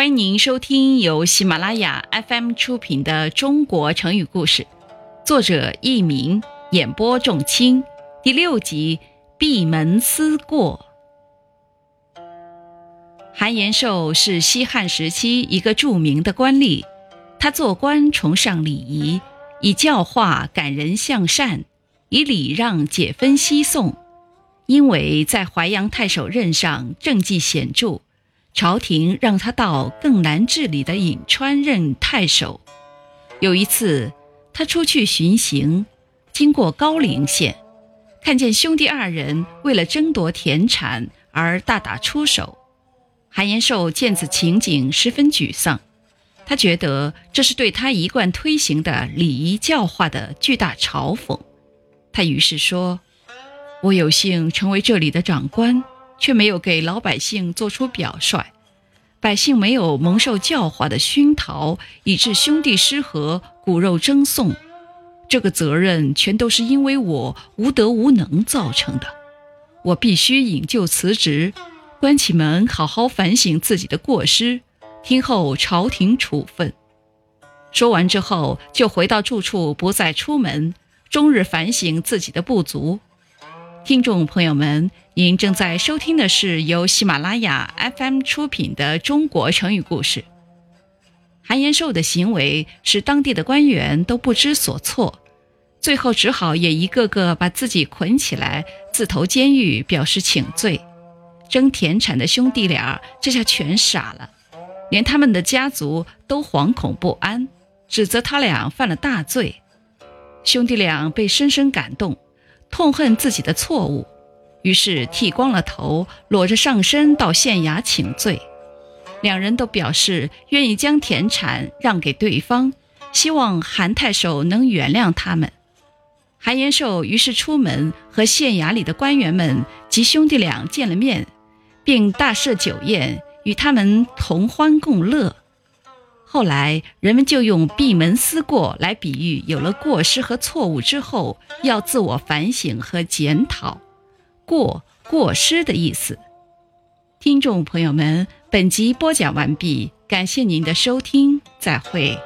欢迎您收听由喜马拉雅 FM 出品的《中国成语故事》，作者佚名，演播仲卿，第六集《闭门思过》。韩延寿是西汉时期一个著名的官吏，他做官崇尚礼仪，以教化感人向善，以礼让解纷西讼。因为在淮阳太守任上政绩显著。朝廷让他到更难治理的颍川任太守。有一次，他出去巡行，经过高陵县，看见兄弟二人为了争夺田产而大打出手。韩延寿见此情景，十分沮丧。他觉得这是对他一贯推行的礼仪教化的巨大嘲讽。他于是说：“我有幸成为这里的长官。”却没有给老百姓做出表率，百姓没有蒙受教化的熏陶，以致兄弟失和、骨肉争讼，这个责任全都是因为我无德无能造成的。我必须引咎辞职，关起门好好反省自己的过失，听候朝廷处分。说完之后，就回到住处，不再出门，终日反省自己的不足。听众朋友们，您正在收听的是由喜马拉雅 FM 出品的《中国成语故事》。韩延寿的行为使当地的官员都不知所措，最后只好也一个个把自己捆起来，自投监狱，表示请罪。争田产的兄弟俩这下全傻了，连他们的家族都惶恐不安，指责他俩犯了大罪。兄弟俩被深深感动。痛恨自己的错误，于是剃光了头，裸着上身到县衙请罪。两人都表示愿意将田产让给对方，希望韩太守能原谅他们。韩延寿于是出门和县衙里的官员们及兄弟俩见了面，并大设酒宴与他们同欢共乐。后来，人们就用“闭门思过”来比喻有了过失和错误之后，要自我反省和检讨，“过”过失的意思。听众朋友们，本集播讲完毕，感谢您的收听，再会。